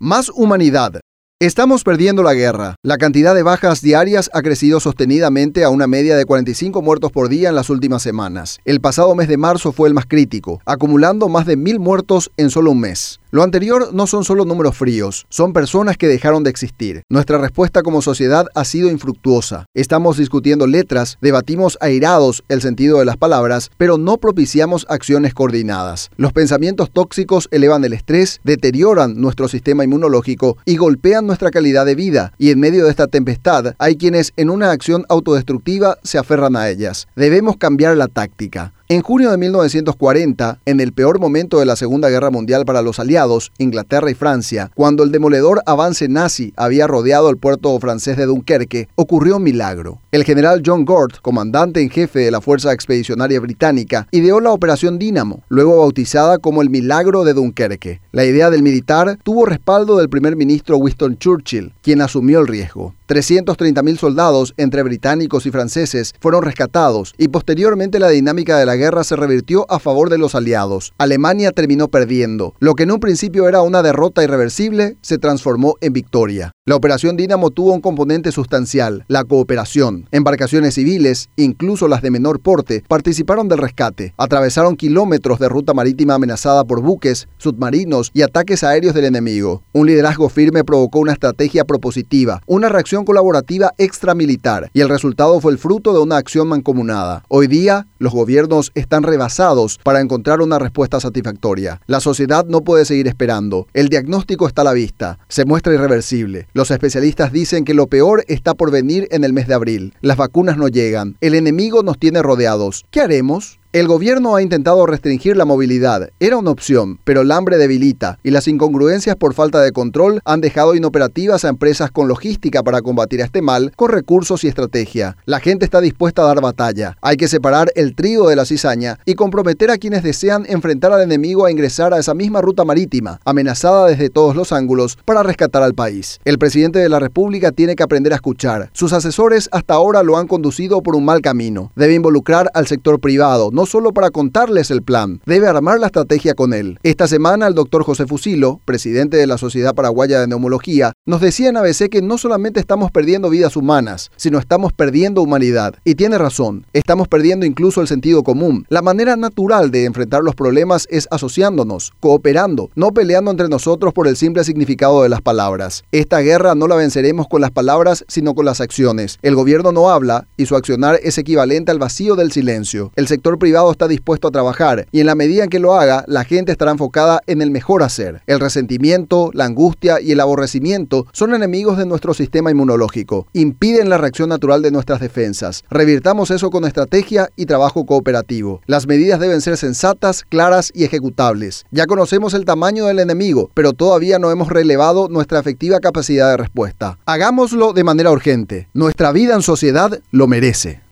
Más humanidad. Estamos perdiendo la guerra. La cantidad de bajas diarias ha crecido sostenidamente a una media de 45 muertos por día en las últimas semanas. El pasado mes de marzo fue el más crítico, acumulando más de mil muertos en solo un mes. Lo anterior no son solo números fríos, son personas que dejaron de existir. Nuestra respuesta como sociedad ha sido infructuosa. Estamos discutiendo letras, debatimos airados el sentido de las palabras, pero no propiciamos acciones coordinadas. Los pensamientos tóxicos elevan el estrés, deterioran nuestro sistema inmunológico y golpean nuestra calidad de vida. Y en medio de esta tempestad hay quienes en una acción autodestructiva se aferran a ellas. Debemos cambiar la táctica. En junio de 1940, en el peor momento de la Segunda Guerra Mundial para los aliados, Inglaterra y Francia, cuando el demoledor avance nazi había rodeado el puerto francés de Dunkerque, ocurrió un milagro. El general John Gort, comandante en jefe de la Fuerza Expedicionaria Británica, ideó la Operación Dínamo, luego bautizada como el Milagro de Dunkerque. La idea del militar tuvo respaldo del primer ministro Winston Churchill, quien asumió el riesgo. 330.000 soldados entre británicos y franceses fueron rescatados y posteriormente la dinámica de la guerra se revirtió a favor de los aliados. Alemania terminó perdiendo. Lo que en un principio era una derrota irreversible se transformó en victoria. La operación Dínamo tuvo un componente sustancial, la cooperación. Embarcaciones civiles, incluso las de menor porte, participaron del rescate. Atravesaron kilómetros de ruta marítima amenazada por buques, submarinos y ataques aéreos del enemigo. Un liderazgo firme provocó una estrategia propositiva, una reacción colaborativa extramilitar, y el resultado fue el fruto de una acción mancomunada. Hoy día, los gobiernos están rebasados para encontrar una respuesta satisfactoria. La sociedad no puede seguir esperando. El diagnóstico está a la vista. Se muestra irreversible. Los especialistas dicen que lo peor está por venir en el mes de abril. Las vacunas no llegan. El enemigo nos tiene rodeados. ¿Qué haremos? El gobierno ha intentado restringir la movilidad. Era una opción, pero el hambre debilita y las incongruencias por falta de control han dejado inoperativas a empresas con logística para combatir a este mal con recursos y estrategia. La gente está dispuesta a dar batalla. Hay que separar el trigo de la cizaña y comprometer a quienes desean enfrentar al enemigo a ingresar a esa misma ruta marítima, amenazada desde todos los ángulos, para rescatar al país. El presidente de la República tiene que aprender a escuchar. Sus asesores hasta ahora lo han conducido por un mal camino. Debe involucrar al sector privado, no solo para contarles el plan, debe armar la estrategia con él. Esta semana el doctor José Fusilo, presidente de la Sociedad Paraguaya de Neumología, nos decía en ABC que no solamente estamos perdiendo vidas humanas, sino estamos perdiendo humanidad. Y tiene razón, estamos perdiendo incluso el sentido común. La manera natural de enfrentar los problemas es asociándonos, cooperando, no peleando entre nosotros por el simple significado de las palabras. Esta guerra no la venceremos con las palabras, sino con las acciones. El gobierno no habla y su accionar es equivalente al vacío del silencio. El sector privado privado está dispuesto a trabajar y en la medida en que lo haga, la gente estará enfocada en el mejor hacer. El resentimiento, la angustia y el aborrecimiento son enemigos de nuestro sistema inmunológico. Impiden la reacción natural de nuestras defensas. Revirtamos eso con estrategia y trabajo cooperativo. Las medidas deben ser sensatas, claras y ejecutables. Ya conocemos el tamaño del enemigo, pero todavía no hemos relevado nuestra efectiva capacidad de respuesta. Hagámoslo de manera urgente. Nuestra vida en sociedad lo merece.